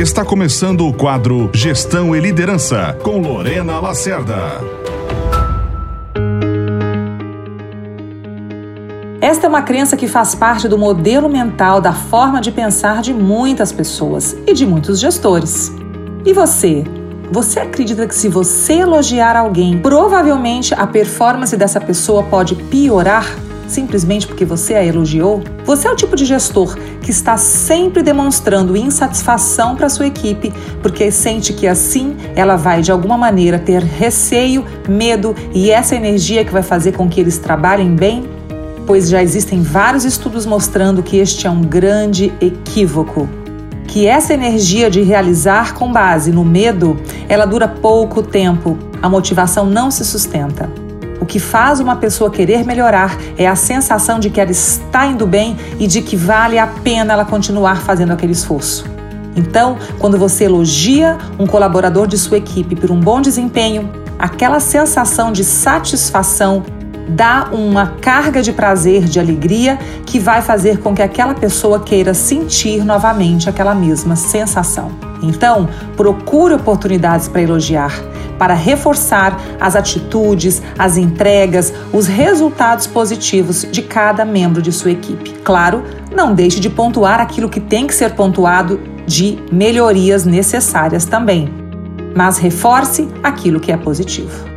Está começando o quadro Gestão e Liderança com Lorena Lacerda. Esta é uma crença que faz parte do modelo mental da forma de pensar de muitas pessoas e de muitos gestores. E você? Você acredita que se você elogiar alguém, provavelmente a performance dessa pessoa pode piorar simplesmente porque você a elogiou? Você é o tipo de gestor que está sempre demonstrando insatisfação para sua equipe porque sente que assim ela vai de alguma maneira ter receio, medo e essa energia que vai fazer com que eles trabalhem bem? Pois já existem vários estudos mostrando que este é um grande equívoco que essa energia de realizar com base no medo, ela dura pouco tempo. A motivação não se sustenta. O que faz uma pessoa querer melhorar é a sensação de que ela está indo bem e de que vale a pena ela continuar fazendo aquele esforço. Então, quando você elogia um colaborador de sua equipe por um bom desempenho, aquela sensação de satisfação dá uma carga de prazer, de alegria, que vai fazer com que aquela pessoa queira sentir novamente aquela mesma sensação. Então, procure oportunidades para elogiar, para reforçar as atitudes, as entregas, os resultados positivos de cada membro de sua equipe. Claro, não deixe de pontuar aquilo que tem que ser pontuado de melhorias necessárias também, mas reforce aquilo que é positivo.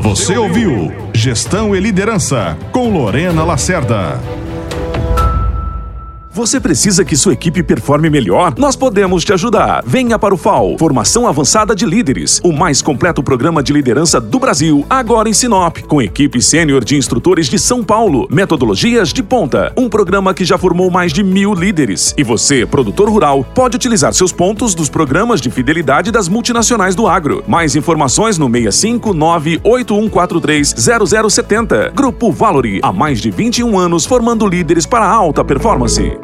Você ouviu Gestão e Liderança com Lorena Lacerda. Você precisa que sua equipe performe melhor? Nós podemos te ajudar. Venha para o FAO, Formação Avançada de Líderes, o mais completo programa de liderança do Brasil, agora em Sinop, com equipe sênior de instrutores de São Paulo, metodologias de ponta, um programa que já formou mais de mil líderes. E você, produtor rural, pode utilizar seus pontos dos programas de fidelidade das multinacionais do agro. Mais informações no 65981430070. Grupo Valori, há mais de 21 anos formando líderes para alta performance.